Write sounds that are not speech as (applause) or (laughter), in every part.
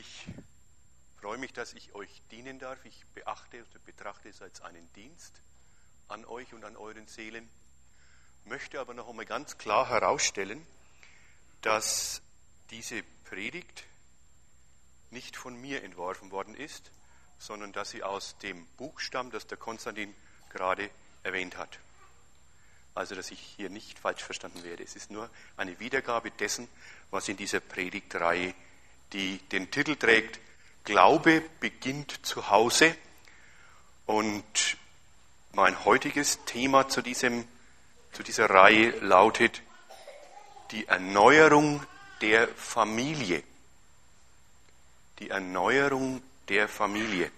Ich freue mich, dass ich euch dienen darf. Ich beachte und betrachte es als einen Dienst an euch und an euren Seelen. Möchte aber noch einmal ganz klar herausstellen, dass diese Predigt nicht von mir entworfen worden ist, sondern dass sie aus dem Buch stammt, das der Konstantin gerade erwähnt hat. Also, dass ich hier nicht falsch verstanden werde. Es ist nur eine Wiedergabe dessen, was in dieser Predigtreihe, die den Titel trägt, Glaube beginnt zu Hause. Und mein heutiges Thema zu, diesem, zu dieser Reihe lautet die Erneuerung der Familie. Die Erneuerung der Familie.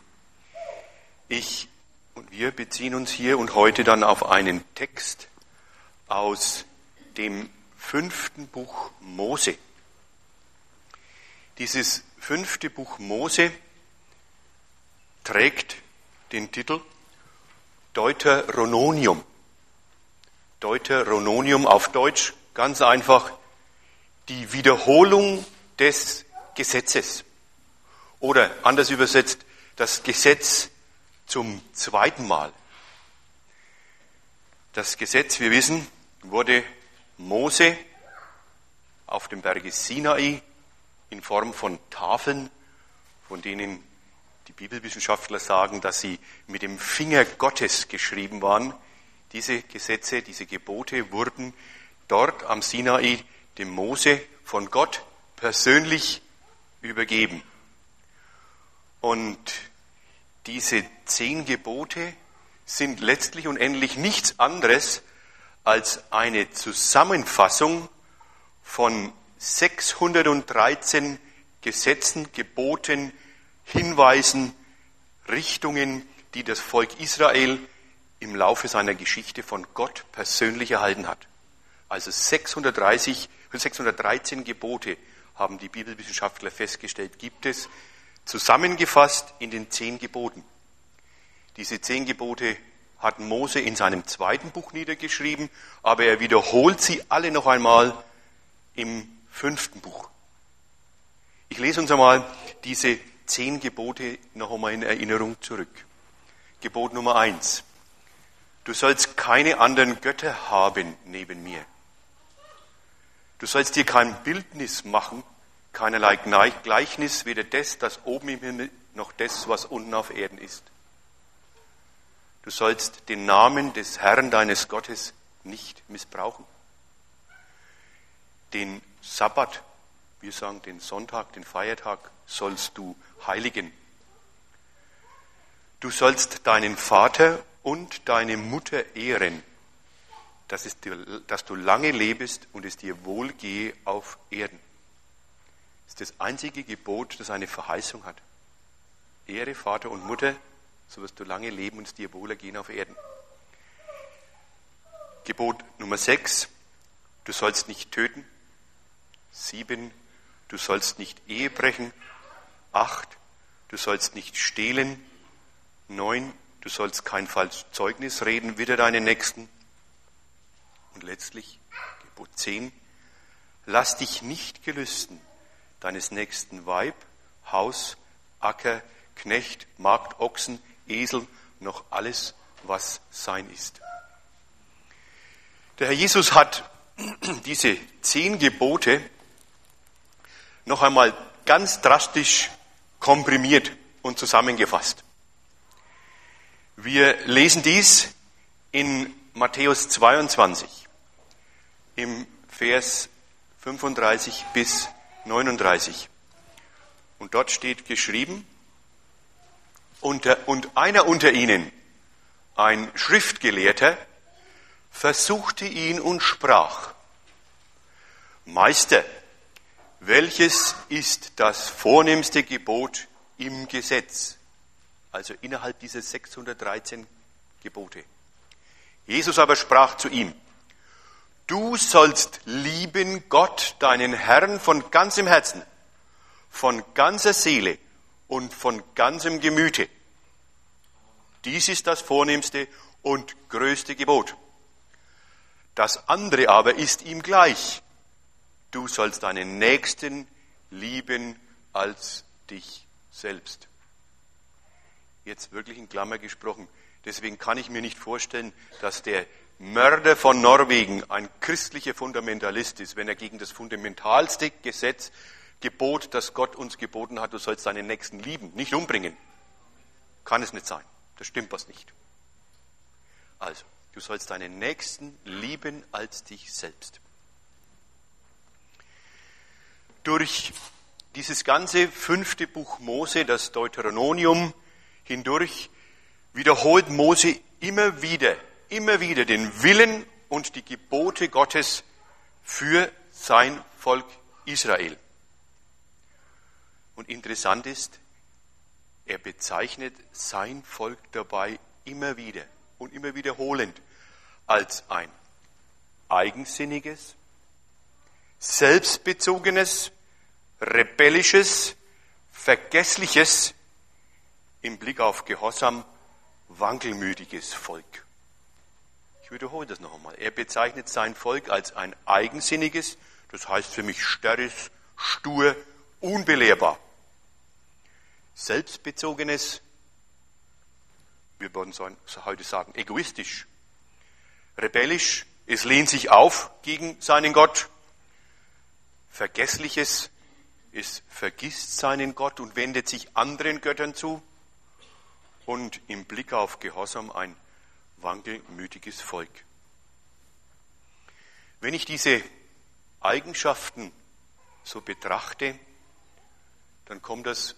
Ich und wir beziehen uns hier und heute dann auf einen Text aus dem fünften Buch Mose. Dieses fünfte Buch Mose trägt den Titel Deuteronomium. Deuteronomium auf Deutsch ganz einfach die Wiederholung des Gesetzes. Oder anders übersetzt, das Gesetz zum zweiten Mal. Das Gesetz, wir wissen, wurde Mose auf dem Berge Sinai in Form von Tafeln, von denen die Bibelwissenschaftler sagen, dass sie mit dem Finger Gottes geschrieben waren. Diese Gesetze, diese Gebote wurden dort am Sinai dem Mose von Gott persönlich übergeben. Und diese zehn Gebote sind letztlich und endlich nichts anderes als eine Zusammenfassung von 613 Gesetzen, Geboten, Hinweisen, Richtungen, die das Volk Israel im Laufe seiner Geschichte von Gott persönlich erhalten hat. Also 630, 613 Gebote haben die Bibelwissenschaftler festgestellt, gibt es zusammengefasst in den zehn Geboten. Diese zehn Gebote hat Mose in seinem zweiten Buch niedergeschrieben, aber er wiederholt sie alle noch einmal im fünften Buch. Ich lese uns einmal diese zehn Gebote noch einmal in Erinnerung zurück. Gebot Nummer eins. Du sollst keine anderen Götter haben neben mir. Du sollst dir kein Bildnis machen, keinerlei Gleichnis, weder des, das oben im Himmel, noch des, was unten auf Erden ist. Du sollst den Namen des Herrn deines Gottes nicht missbrauchen. Den Sabbat, wir sagen den Sonntag, den Feiertag, sollst du heiligen. Du sollst deinen Vater und deine Mutter ehren, dass, es dir, dass du lange lebst und es dir wohlgehe auf Erden. Das ist das einzige Gebot, das eine Verheißung hat. Ehre Vater und Mutter, so wirst du lange leben und es dir wohler gehen auf Erden. Gebot Nummer 6, du sollst nicht töten. 7, du sollst nicht Ehe brechen. 8, du sollst nicht stehlen. 9, du sollst kein falsches Zeugnis reden, wieder deinen Nächsten. Und letztlich Gebot 10, lass dich nicht gelüsten deines nächsten Weib, Haus, Acker, Knecht, Magd, Ochsen, Esel, noch alles, was sein ist. Der Herr Jesus hat (clears throat) diese zehn Gebote noch einmal ganz drastisch komprimiert und zusammengefasst. Wir lesen dies in Matthäus 22 im Vers 35 bis 39. Und dort steht geschrieben, und einer unter ihnen, ein Schriftgelehrter, versuchte ihn und sprach, Meister, welches ist das vornehmste Gebot im Gesetz? Also innerhalb dieser 613 Gebote. Jesus aber sprach zu ihm, du sollst lieben Gott, deinen Herrn, von ganzem Herzen, von ganzer Seele und von ganzem Gemüte. Dies ist das vornehmste und größte Gebot. Das andere aber ist ihm gleich. Du sollst deinen Nächsten lieben als dich selbst. Jetzt wirklich in Klammer gesprochen. Deswegen kann ich mir nicht vorstellen, dass der Mörder von Norwegen ein christlicher Fundamentalist ist, wenn er gegen das fundamentalste Gesetz, Gebot, das Gott uns geboten hat, du sollst deinen Nächsten lieben, nicht umbringen. Kann es nicht sein. Das stimmt was nicht. Also, du sollst deinen Nächsten lieben als dich selbst. Durch dieses ganze fünfte Buch Mose, das Deuteronomium, hindurch wiederholt Mose immer wieder, immer wieder den Willen und die Gebote Gottes für sein Volk Israel. Und interessant ist, er bezeichnet sein Volk dabei immer wieder und immer wiederholend als ein eigensinniges, selbstbezogenes, rebellisches, vergessliches, im Blick auf Gehorsam wankelmütiges Volk. Ich wiederhole das noch einmal. Er bezeichnet sein Volk als ein eigensinniges, das heißt für mich störrisch, stur, unbelehrbar. Selbstbezogenes, wir würden heute sagen, egoistisch, rebellisch, es lehnt sich auf gegen seinen Gott, vergessliches, es vergisst seinen Gott und wendet sich anderen Göttern zu und im Blick auf Gehorsam ein wankelmütiges Volk. Wenn ich diese Eigenschaften so betrachte, dann kommt das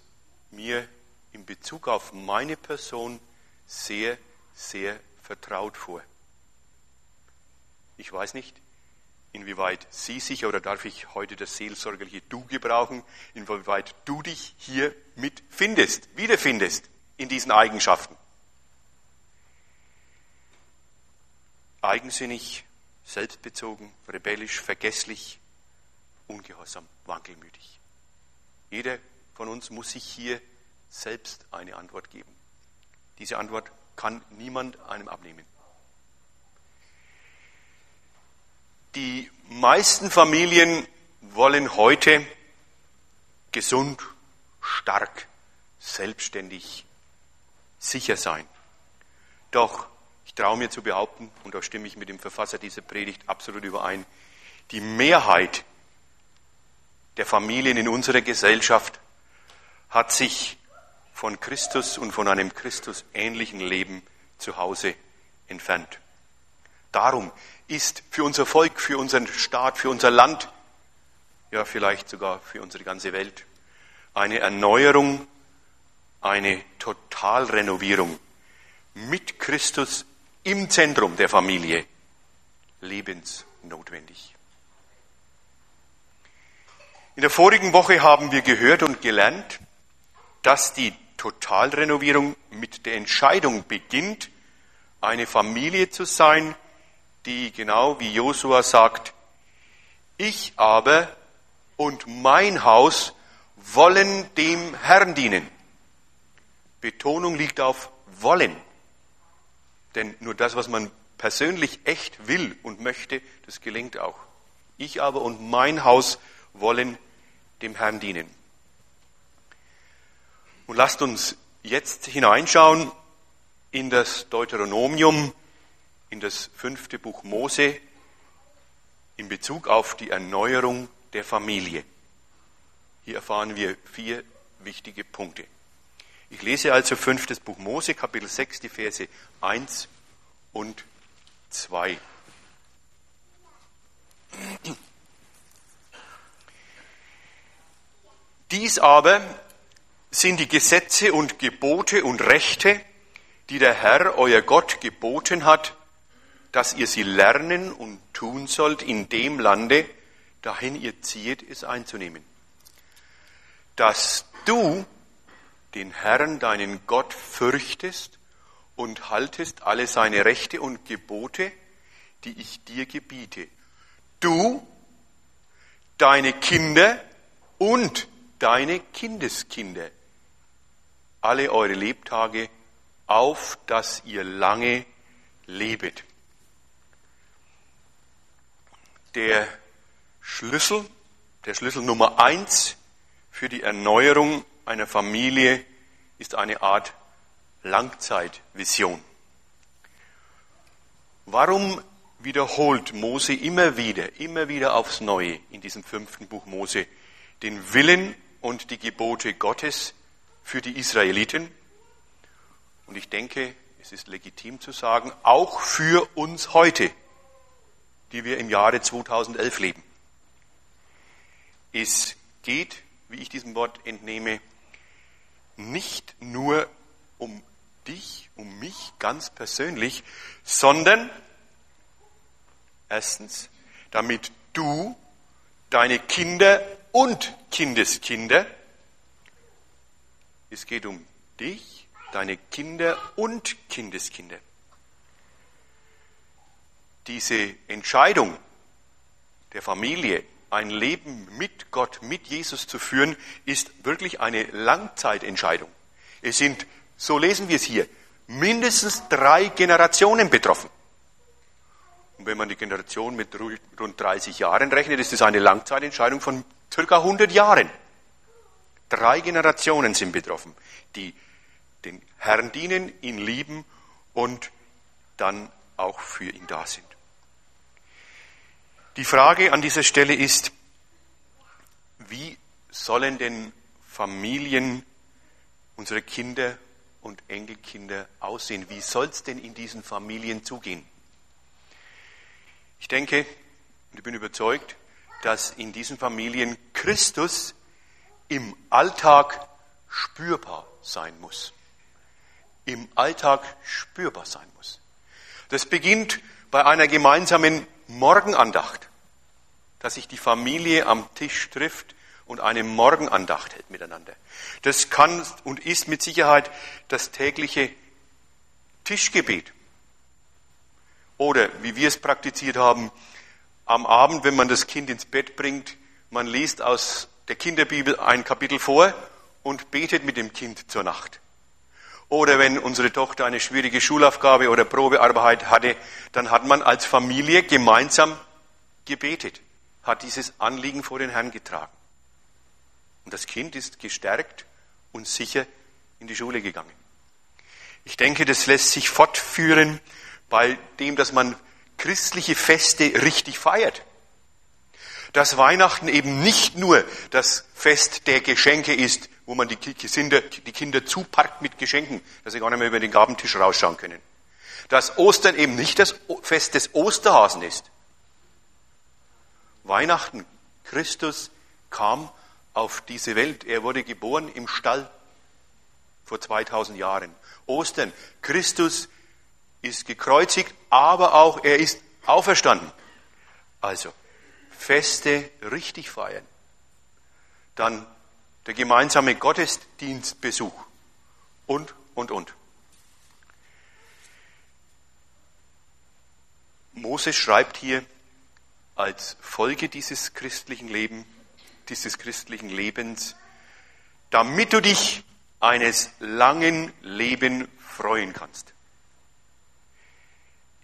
mir in Bezug auf meine Person sehr, sehr vertraut vor. Ich weiß nicht, inwieweit Sie sich, oder darf ich heute das seelsorgerliche Du gebrauchen, inwieweit du dich hier mitfindest, wiederfindest in diesen Eigenschaften. Eigensinnig, selbstbezogen, rebellisch, vergesslich, ungehorsam, wankelmütig. Jeder von uns muss sich hier selbst eine Antwort geben. Diese Antwort kann niemand einem abnehmen. Die meisten Familien wollen heute gesund, stark, selbstständig, sicher sein. Doch ich traue mir zu behaupten, und da stimme ich mit dem Verfasser dieser Predigt absolut überein, die Mehrheit der Familien in unserer Gesellschaft hat sich von Christus und von einem Christus ähnlichen Leben zu Hause entfernt. Darum ist für unser Volk, für unseren Staat, für unser Land, ja vielleicht sogar für unsere ganze Welt, eine Erneuerung, eine Totalrenovierung mit Christus im Zentrum der Familie lebensnotwendig. In der vorigen Woche haben wir gehört und gelernt, dass die Totalrenovierung mit der Entscheidung beginnt, eine Familie zu sein, die genau wie Josua sagt, ich aber und mein Haus wollen dem Herrn dienen. Betonung liegt auf wollen. Denn nur das, was man persönlich echt will und möchte, das gelingt auch. Ich aber und mein Haus wollen dem Herrn dienen. Und lasst uns jetzt hineinschauen in das Deuteronomium, in das fünfte Buch Mose, in Bezug auf die Erneuerung der Familie. Hier erfahren wir vier wichtige Punkte. Ich lese also fünftes Buch Mose, Kapitel 6, die Verse 1 und 2. Dies aber sind die Gesetze und Gebote und Rechte, die der Herr, euer Gott, geboten hat, dass ihr sie lernen und tun sollt in dem Lande, dahin ihr zieht, es einzunehmen. Dass du den Herrn, deinen Gott, fürchtest und haltest alle seine Rechte und Gebote, die ich dir gebiete. Du, deine Kinder und deine Kindeskinder, alle eure Lebtage, auf dass ihr lange lebet. Der Schlüssel, der Schlüssel Nummer eins für die Erneuerung einer Familie ist eine Art Langzeitvision. Warum wiederholt Mose immer wieder, immer wieder aufs Neue in diesem fünften Buch Mose den Willen und die Gebote Gottes für die Israeliten? Und ich denke, es ist legitim zu sagen, auch für uns heute, die wir im Jahre 2011 leben. Es geht, wie ich diesem Wort entnehme, nicht nur um dich, um mich ganz persönlich, sondern erstens, damit du, deine Kinder und Kindeskinder, es geht um dich, deine Kinder und Kindeskinder. Diese Entscheidung der Familie, ein Leben mit Gott, mit Jesus zu führen, ist wirklich eine Langzeitentscheidung. Es sind, so lesen wir es hier, mindestens drei Generationen betroffen. Und wenn man die Generation mit rund 30 Jahren rechnet, ist es eine Langzeitentscheidung von circa 100 Jahren. Drei Generationen sind betroffen, die den Herrn dienen, ihn lieben und dann auch für ihn da sind. Die Frage an dieser Stelle ist, wie sollen denn Familien, unsere Kinder und Enkelkinder aussehen? Wie soll es denn in diesen Familien zugehen? Ich denke und ich bin überzeugt, dass in diesen Familien Christus im Alltag spürbar sein muss. Im Alltag spürbar sein muss. Das beginnt bei einer gemeinsamen Morgenandacht, dass sich die Familie am Tisch trifft und eine Morgenandacht hält miteinander. Das kann und ist mit Sicherheit das tägliche Tischgebet. Oder wie wir es praktiziert haben, am Abend, wenn man das Kind ins Bett bringt, man liest aus der Kinderbibel ein Kapitel vor und betet mit dem Kind zur Nacht. Oder wenn unsere Tochter eine schwierige Schulaufgabe oder Probearbeit hatte, dann hat man als Familie gemeinsam gebetet, hat dieses Anliegen vor den Herrn getragen. Und das Kind ist gestärkt und sicher in die Schule gegangen. Ich denke, das lässt sich fortführen bei dem, dass man christliche Feste richtig feiert. Dass Weihnachten eben nicht nur das Fest der Geschenke ist, wo man die Kinder, die Kinder zuparkt mit Geschenken, dass sie gar nicht mehr über den Gabentisch rausschauen können. Dass Ostern eben nicht das Fest des Osterhasen ist. Weihnachten, Christus kam auf diese Welt. Er wurde geboren im Stall vor 2000 Jahren. Ostern, Christus ist gekreuzigt, aber auch er ist auferstanden. Also, Feste richtig feiern. Dann der gemeinsame Gottesdienstbesuch und, und, und. Moses schreibt hier als Folge dieses christlichen Lebens, dieses christlichen Lebens, damit du dich eines langen Lebens freuen kannst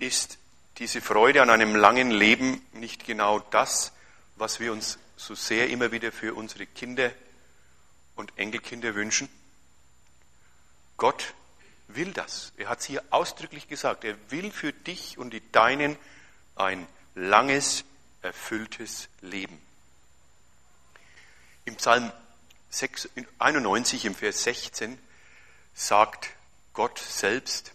ist diese Freude an einem langen Leben nicht genau das, was wir uns so sehr immer wieder für unsere Kinder und Enkelkinder wünschen? Gott will das. Er hat es hier ausdrücklich gesagt. Er will für dich und die Deinen ein langes, erfülltes Leben. Im Psalm 91 im Vers 16 sagt Gott selbst,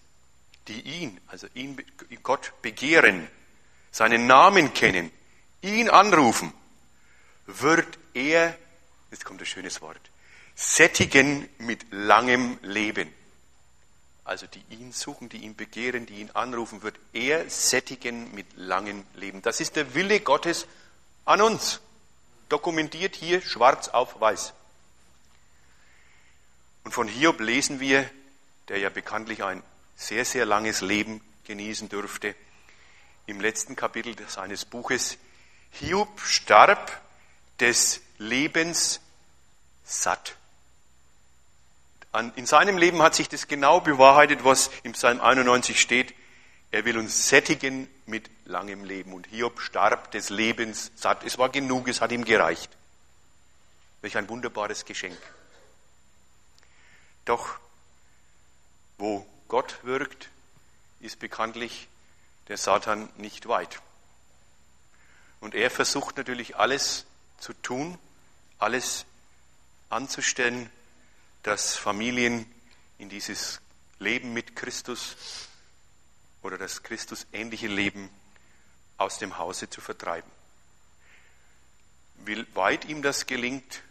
die ihn, also ihn, Gott begehren, seinen Namen kennen, ihn anrufen, wird er, jetzt kommt ein schönes Wort, sättigen mit langem Leben. Also die ihn suchen, die ihn begehren, die ihn anrufen, wird er sättigen mit langem Leben. Das ist der Wille Gottes an uns. Dokumentiert hier schwarz auf weiß. Und von Hiob lesen wir, der ja bekanntlich ein sehr, sehr langes Leben genießen durfte. Im letzten Kapitel seines Buches, Hiob starb des Lebens satt. In seinem Leben hat sich das genau bewahrheitet, was im Psalm 91 steht. Er will uns sättigen mit langem Leben. Und Hiob starb des Lebens satt. Es war genug, es hat ihm gereicht. Welch ein wunderbares Geschenk. Doch wo Gott wirkt, ist bekanntlich der Satan nicht weit. Und er versucht natürlich alles zu tun, alles anzustellen, dass Familien in dieses Leben mit Christus oder das Christus ähnliche Leben aus dem Hause zu vertreiben. Wie weit ihm das gelingt,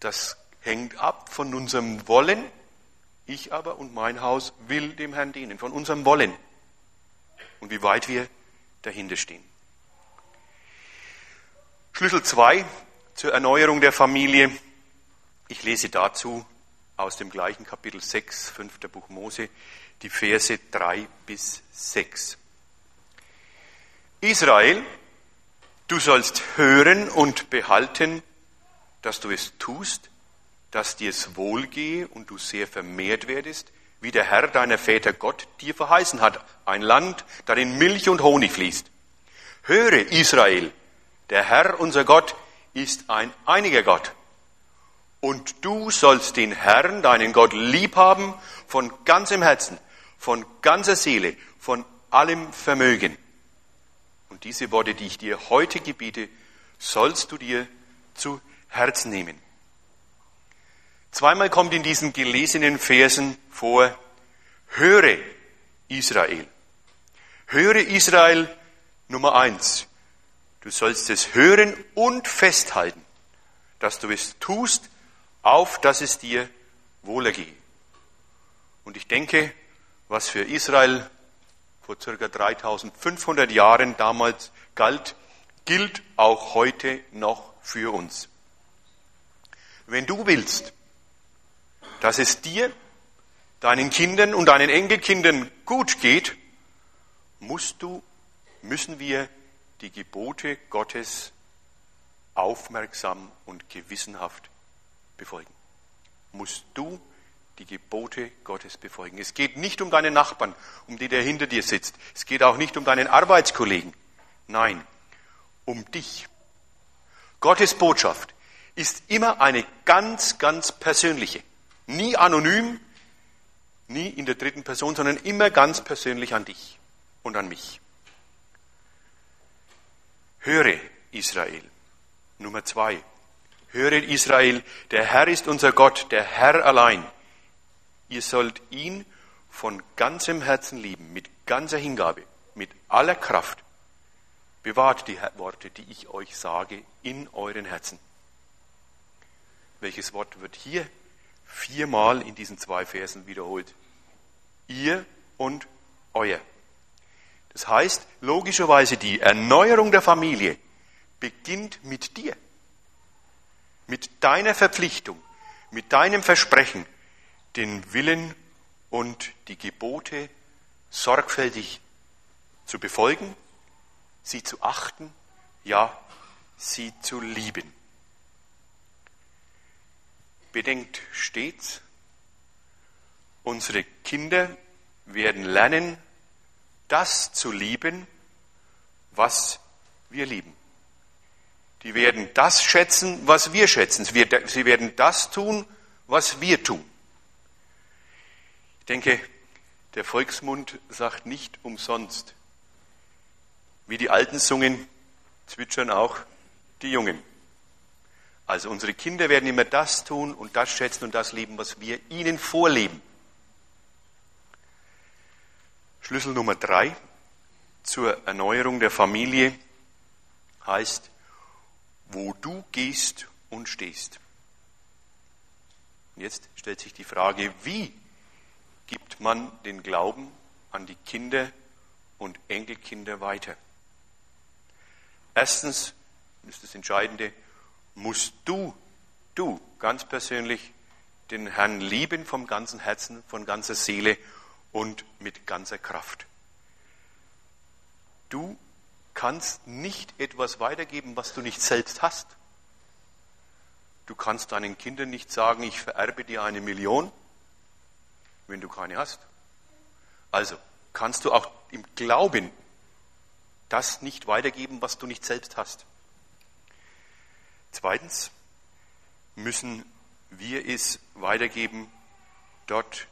das hängt ab von unserem Wollen. Ich aber und mein Haus will dem Herrn dienen, von unserem Wollen. Und wie weit wir dahinter stehen. Schlüssel 2 zur Erneuerung der Familie. Ich lese dazu aus dem gleichen Kapitel 6, 5. Buch Mose, die Verse 3 bis 6. Israel, du sollst hören und behalten, dass du es tust, dass dir es wohlgehe und du sehr vermehrt werdest, wie der Herr deiner Väter Gott dir verheißen hat, ein Land, darin Milch und Honig fließt. Höre, Israel, der Herr unser Gott ist ein einiger Gott. Und du sollst den Herrn, deinen Gott, lieb haben von ganzem Herzen, von ganzer Seele, von allem Vermögen. Und diese Worte, die ich dir heute gebiete, sollst du dir zu Herzen nehmen. Zweimal kommt in diesen gelesenen Versen vor, höre Israel. Höre Israel Nummer eins. Du sollst es hören und festhalten, dass du es tust, auf dass es dir wohlergehe. Und ich denke, was für Israel vor circa 3500 Jahren damals galt, gilt auch heute noch für uns. Wenn du willst, dass es dir, deinen Kindern und deinen Enkelkindern gut geht, musst du, müssen wir die Gebote Gottes aufmerksam und gewissenhaft befolgen. Musst du die Gebote Gottes befolgen. Es geht nicht um deinen Nachbarn, um die der hinter dir sitzt. Es geht auch nicht um deinen Arbeitskollegen. Nein, um dich. Gottes Botschaft ist immer eine ganz, ganz persönliche. Nie anonym, nie in der dritten Person, sondern immer ganz persönlich an dich und an mich. Höre Israel. Nummer zwei. Höre Israel, der Herr ist unser Gott, der Herr allein. Ihr sollt ihn von ganzem Herzen lieben, mit ganzer Hingabe, mit aller Kraft. Bewahrt die Worte, die ich euch sage, in euren Herzen. Welches Wort wird hier viermal in diesen zwei Versen wiederholt? Ihr und euer. Das heißt, logischerweise die Erneuerung der Familie beginnt mit dir, mit deiner Verpflichtung, mit deinem Versprechen, den Willen und die Gebote sorgfältig zu befolgen, sie zu achten, ja, sie zu lieben. Bedenkt stets, unsere Kinder werden lernen, das zu lieben, was wir lieben. Die werden das schätzen, was wir schätzen. Sie werden das tun, was wir tun. Ich denke, der Volksmund sagt nicht umsonst, wie die Alten sungen, zwitschern auch die Jungen. Also unsere Kinder werden immer das tun und das schätzen und das lieben, was wir ihnen vorleben. Schlüssel Nummer drei zur Erneuerung der Familie heißt, wo du gehst und stehst. Jetzt stellt sich die Frage, wie gibt man den Glauben an die Kinder und Enkelkinder weiter? Erstens, das ist das Entscheidende, musst du, du ganz persönlich den Herrn lieben vom ganzen Herzen, von ganzer Seele und mit ganzer Kraft. Du kannst nicht etwas weitergeben, was du nicht selbst hast. Du kannst deinen Kindern nicht sagen, ich vererbe dir eine Million wenn du keine hast. Also kannst du auch im Glauben das nicht weitergeben, was du nicht selbst hast. Zweitens müssen wir es weitergeben, dort,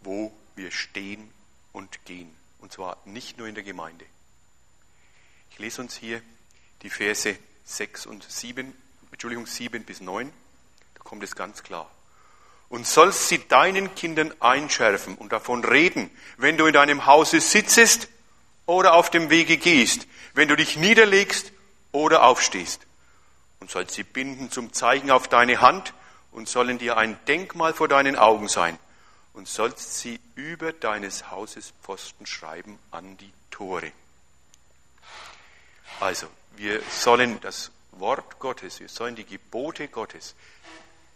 wo wir stehen und gehen. Und zwar nicht nur in der Gemeinde. Ich lese uns hier die Verse 6 und 7, Entschuldigung, 7 bis 9. Da kommt es ganz klar. Und sollst sie deinen Kindern einschärfen und davon reden, wenn du in deinem Hause sitzest oder auf dem Wege gehst, wenn du dich niederlegst oder aufstehst. Und sollst sie binden zum Zeichen auf deine Hand und sollen dir ein Denkmal vor deinen Augen sein. Und sollst sie über deines Hauses Pfosten schreiben an die Tore. Also, wir sollen das Wort Gottes, wir sollen die Gebote Gottes,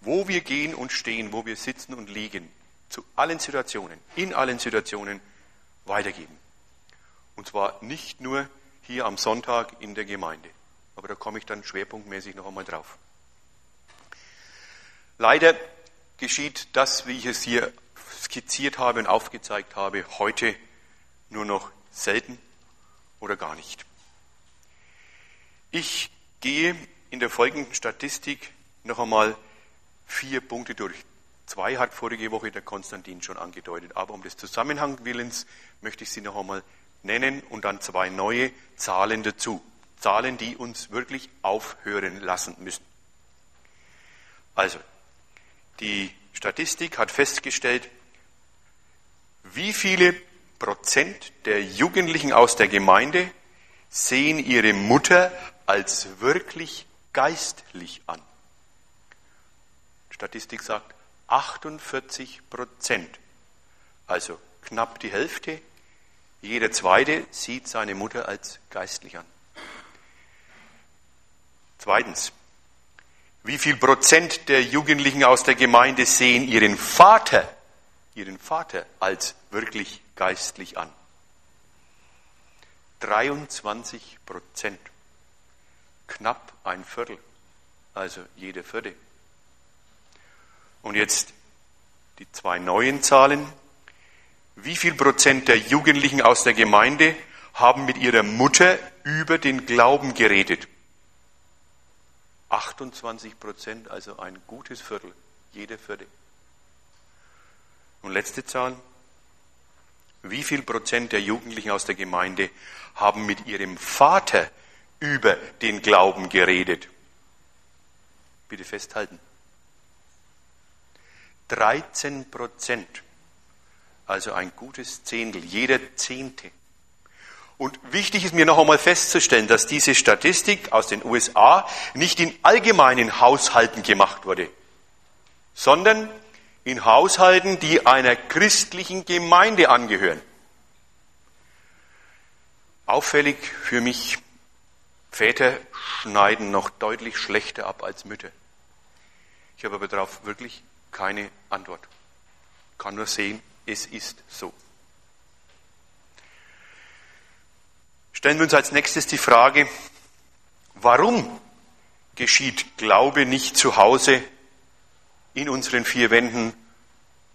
wo wir gehen und stehen, wo wir sitzen und liegen, zu allen Situationen, in allen Situationen weitergeben. Und zwar nicht nur hier am Sonntag in der Gemeinde. Aber da komme ich dann schwerpunktmäßig noch einmal drauf. Leider geschieht das, wie ich es hier skizziert habe und aufgezeigt habe, heute nur noch selten oder gar nicht. Ich gehe in der folgenden Statistik noch einmal vier Punkte durch. Zwei hat vorige Woche der Konstantin schon angedeutet, aber um des Zusammenhang willens möchte ich sie noch einmal nennen und dann zwei neue Zahlen dazu. Zahlen, die uns wirklich aufhören lassen müssen. Also, die Statistik hat festgestellt, wie viele Prozent der Jugendlichen aus der Gemeinde sehen ihre Mutter als wirklich geistlich an. Statistik sagt 48 Prozent, also knapp die Hälfte. Jeder Zweite sieht seine Mutter als geistlich an. Zweitens, wie viel Prozent der Jugendlichen aus der Gemeinde sehen ihren Vater, ihren Vater als wirklich geistlich an? 23 Prozent. Knapp ein Viertel, also jede Vierte. Und jetzt die zwei neuen Zahlen. Wie viel Prozent der Jugendlichen aus der Gemeinde haben mit ihrer Mutter über den Glauben geredet? 28 Prozent, also ein gutes Viertel, jede Vierte. Und letzte Zahl. Wie viel Prozent der Jugendlichen aus der Gemeinde haben mit ihrem Vater über den Glauben geredet? Bitte festhalten. 13 Prozent, also ein gutes Zehntel, jeder Zehnte. Und wichtig ist mir noch einmal festzustellen, dass diese Statistik aus den USA nicht in allgemeinen Haushalten gemacht wurde, sondern in Haushalten, die einer christlichen Gemeinde angehören. Auffällig für mich, Väter schneiden noch deutlich schlechter ab als Mütter. Ich habe aber darauf wirklich keine Antwort. Kann nur sehen, es ist so. Stellen wir uns als nächstes die Frage, warum geschieht Glaube nicht zu Hause in unseren vier Wänden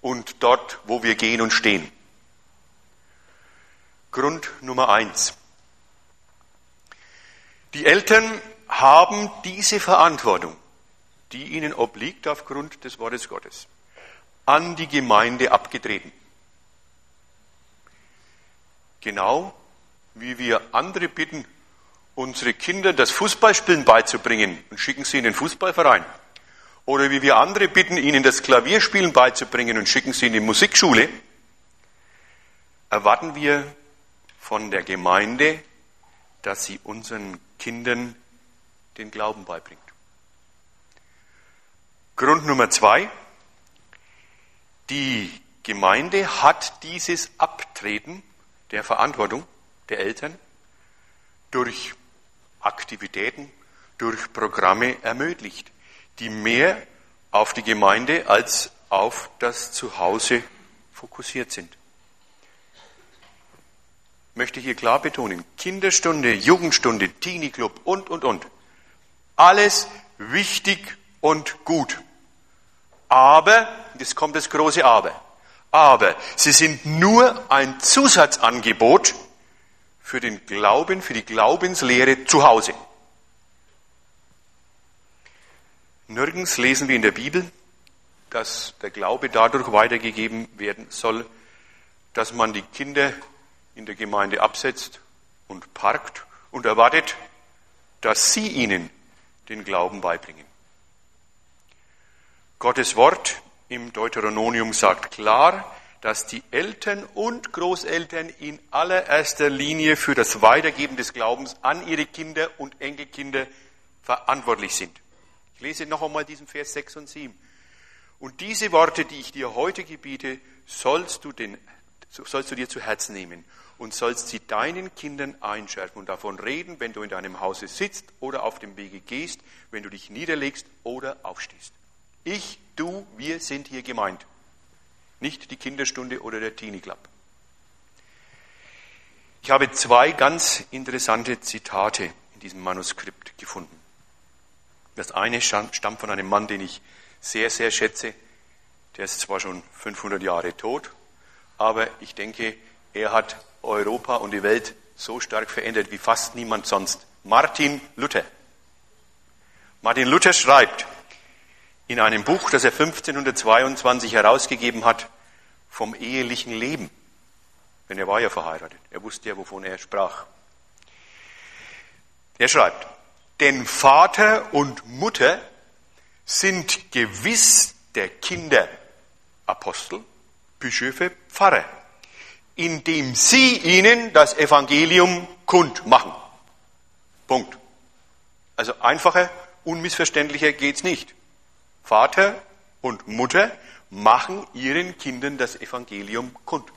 und dort, wo wir gehen und stehen? Grund Nummer eins. Die Eltern haben diese Verantwortung die ihnen obliegt aufgrund des Wortes Gottes, an die Gemeinde abgetreten. Genau wie wir andere bitten, unsere Kinder das Fußballspielen beizubringen und schicken sie in den Fußballverein. Oder wie wir andere bitten, ihnen das Klavierspielen beizubringen und schicken sie in die Musikschule, erwarten wir von der Gemeinde, dass sie unseren Kindern den Glauben beibringt. Grund Nummer zwei. Die Gemeinde hat dieses Abtreten der Verantwortung der Eltern durch Aktivitäten, durch Programme ermöglicht, die mehr auf die Gemeinde als auf das Zuhause fokussiert sind. Ich möchte hier klar betonen, Kinderstunde, Jugendstunde, Teenie Club und, und, und. Alles wichtig und gut. Aber, jetzt kommt das große Aber, aber sie sind nur ein Zusatzangebot für den Glauben, für die Glaubenslehre zu Hause. Nirgends lesen wir in der Bibel, dass der Glaube dadurch weitergegeben werden soll, dass man die Kinder in der Gemeinde absetzt und parkt und erwartet, dass sie ihnen den Glauben beibringen. Gottes Wort im Deuteronomium sagt klar, dass die Eltern und Großeltern in allererster Linie für das Weitergeben des Glaubens an ihre Kinder und Enkelkinder verantwortlich sind. Ich lese noch einmal diesen Vers 6 und 7. Und diese Worte, die ich dir heute gebiete, sollst du, den, sollst du dir zu Herzen nehmen und sollst sie deinen Kindern einschärfen und davon reden, wenn du in deinem Hause sitzt oder auf dem Wege gehst, wenn du dich niederlegst oder aufstehst. Ich, du, wir sind hier gemeint. Nicht die Kinderstunde oder der Teenie Club. Ich habe zwei ganz interessante Zitate in diesem Manuskript gefunden. Das eine stammt von einem Mann, den ich sehr, sehr schätze. Der ist zwar schon 500 Jahre tot, aber ich denke, er hat Europa und die Welt so stark verändert wie fast niemand sonst. Martin Luther. Martin Luther schreibt in einem Buch, das er 1522 herausgegeben hat, vom ehelichen Leben. Denn er war ja verheiratet. Er wusste ja, wovon er sprach. Er schreibt, denn Vater und Mutter sind gewiss der Kinder Apostel, Bischöfe, Pfarrer indem sie ihnen das Evangelium kund machen. Punkt. Also einfacher, unmissverständlicher geht's nicht. Vater und Mutter machen ihren Kindern das Evangelium kund.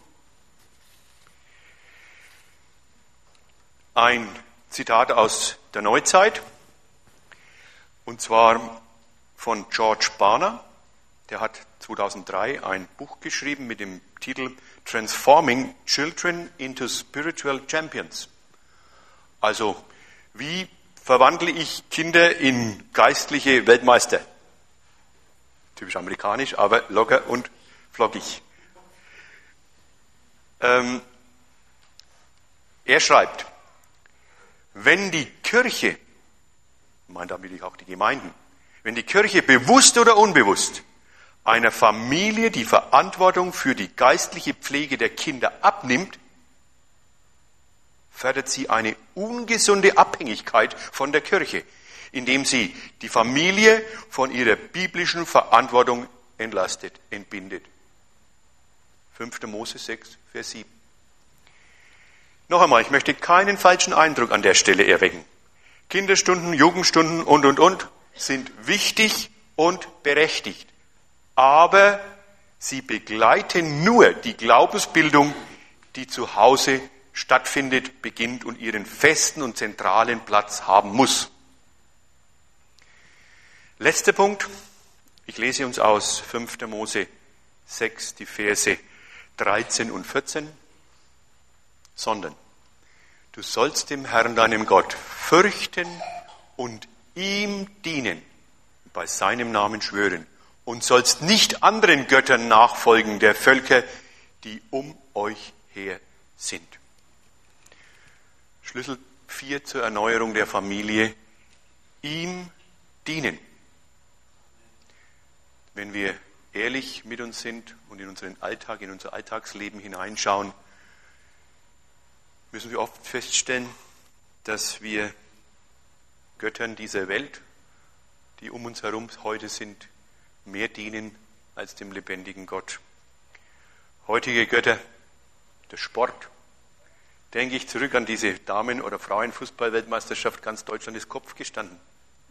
Ein Zitat aus der Neuzeit, und zwar von George Barner, der hat 2003 ein Buch geschrieben mit dem Titel Transforming Children into Spiritual Champions. Also, wie verwandle ich Kinder in geistliche Weltmeister? Typisch amerikanisch, aber locker und flockig. Ähm, er schreibt, wenn die Kirche, meint damit auch die Gemeinden, wenn die Kirche bewusst oder unbewusst einer Familie die Verantwortung für die geistliche Pflege der Kinder abnimmt, fördert sie eine ungesunde Abhängigkeit von der Kirche, indem sie die Familie von ihrer biblischen Verantwortung entlastet, entbindet. 5. Mose 6, Vers 7. Noch einmal, ich möchte keinen falschen Eindruck an der Stelle erwecken. Kinderstunden, Jugendstunden und, und, und sind wichtig und berechtigt aber sie begleiten nur die Glaubensbildung, die zu Hause stattfindet, beginnt und ihren festen und zentralen Platz haben muss. Letzter Punkt. Ich lese uns aus 5. Mose 6 die Verse 13 und 14. Sondern du sollst dem Herrn, deinem Gott, fürchten und ihm dienen, bei seinem Namen schwören und sollst nicht anderen Göttern nachfolgen der Völker, die um euch her sind. Schlüssel 4 zur Erneuerung der Familie. Ihm dienen. Wenn wir ehrlich mit uns sind und in unseren Alltag, in unser Alltagsleben hineinschauen, müssen wir oft feststellen, dass wir Göttern dieser Welt, die um uns herum heute sind, mehr dienen als dem lebendigen Gott. Heutige Götter, der Sport. Denke ich zurück an diese Damen- oder Frauenfußball-Weltmeisterschaft, ganz Deutschland ist Kopf gestanden.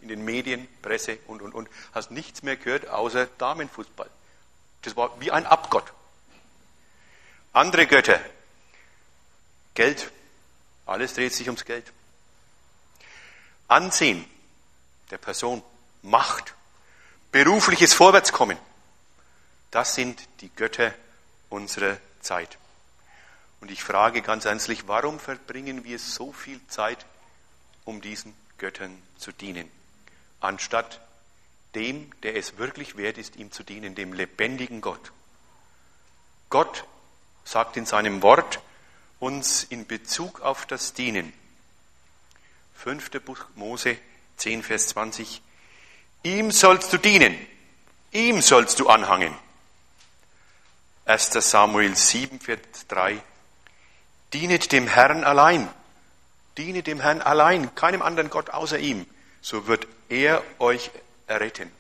In den Medien, Presse und, und, und. Hast nichts mehr gehört außer Damenfußball. Das war wie ein Abgott. Andere Götter. Geld. Alles dreht sich ums Geld. Ansehen der Person. Macht berufliches Vorwärtskommen. Das sind die Götter unserer Zeit. Und ich frage ganz ernstlich, warum verbringen wir so viel Zeit, um diesen Göttern zu dienen, anstatt dem, der es wirklich wert ist, ihm zu dienen, dem lebendigen Gott. Gott sagt in seinem Wort uns in Bezug auf das Dienen, 5. Buch Mose 10, Vers 20, Ihm sollst du dienen. ihm sollst du anhangen. 1. Samuel 7, Vers 3. Dienet dem Herrn allein. Diene dem Herrn allein, keinem anderen Gott außer ihm. So wird er euch erretten.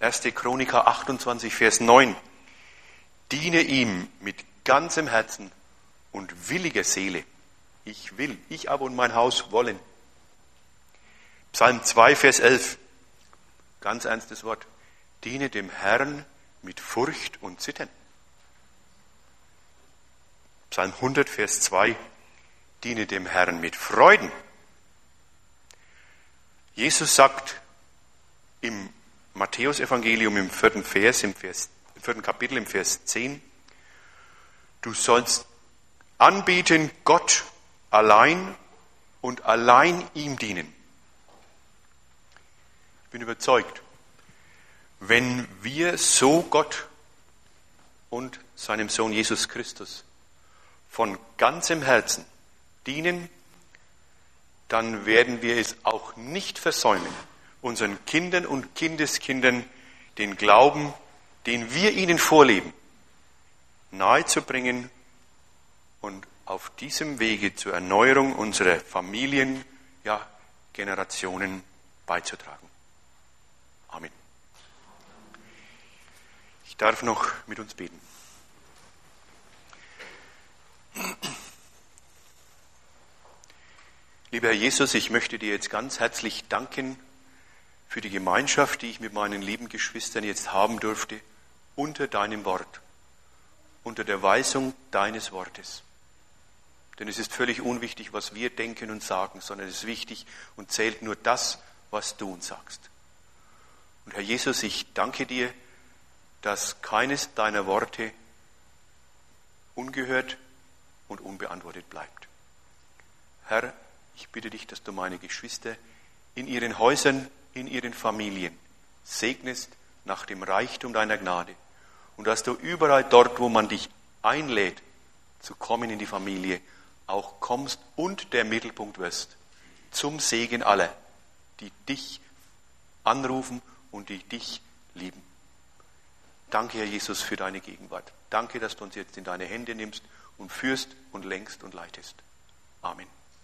1. Chroniker 28, Vers 9. Diene ihm mit ganzem Herzen und williger Seele. Ich will, ich aber und mein Haus wollen. Psalm 2, Vers 11. Ganz ernstes Wort. Diene dem Herrn mit Furcht und Zittern. Psalm 100, Vers 2. Diene dem Herrn mit Freuden. Jesus sagt im Matthäusevangelium im vierten Vers, im Vers, vierten Kapitel, im Vers 10, du sollst anbieten Gott allein und allein ihm dienen. Bin überzeugt, wenn wir so Gott und seinem Sohn Jesus Christus von ganzem Herzen dienen, dann werden wir es auch nicht versäumen, unseren Kindern und Kindeskindern den Glauben, den wir ihnen vorleben, nahezubringen und auf diesem Wege zur Erneuerung unserer Familien, ja, Generationen beizutragen. Amen. Ich darf noch mit uns beten. Lieber Herr Jesus, ich möchte dir jetzt ganz herzlich danken für die Gemeinschaft, die ich mit meinen lieben Geschwistern jetzt haben durfte, unter deinem Wort, unter der Weisung deines Wortes. Denn es ist völlig unwichtig, was wir denken und sagen, sondern es ist wichtig und zählt nur das, was du uns sagst. Und Herr Jesus, ich danke dir, dass keines deiner Worte ungehört und unbeantwortet bleibt. Herr, ich bitte dich, dass du meine Geschwister in ihren Häusern in ihren Familien segnest nach dem Reichtum deiner Gnade und dass du überall dort, wo man dich einlädt, zu kommen in die Familie, auch kommst und der Mittelpunkt wirst, zum Segen aller, die dich anrufen und die dich lieben. Danke, Herr Jesus, für deine Gegenwart. Danke, dass du uns jetzt in deine Hände nimmst und führst und lenkst und leitest. Amen.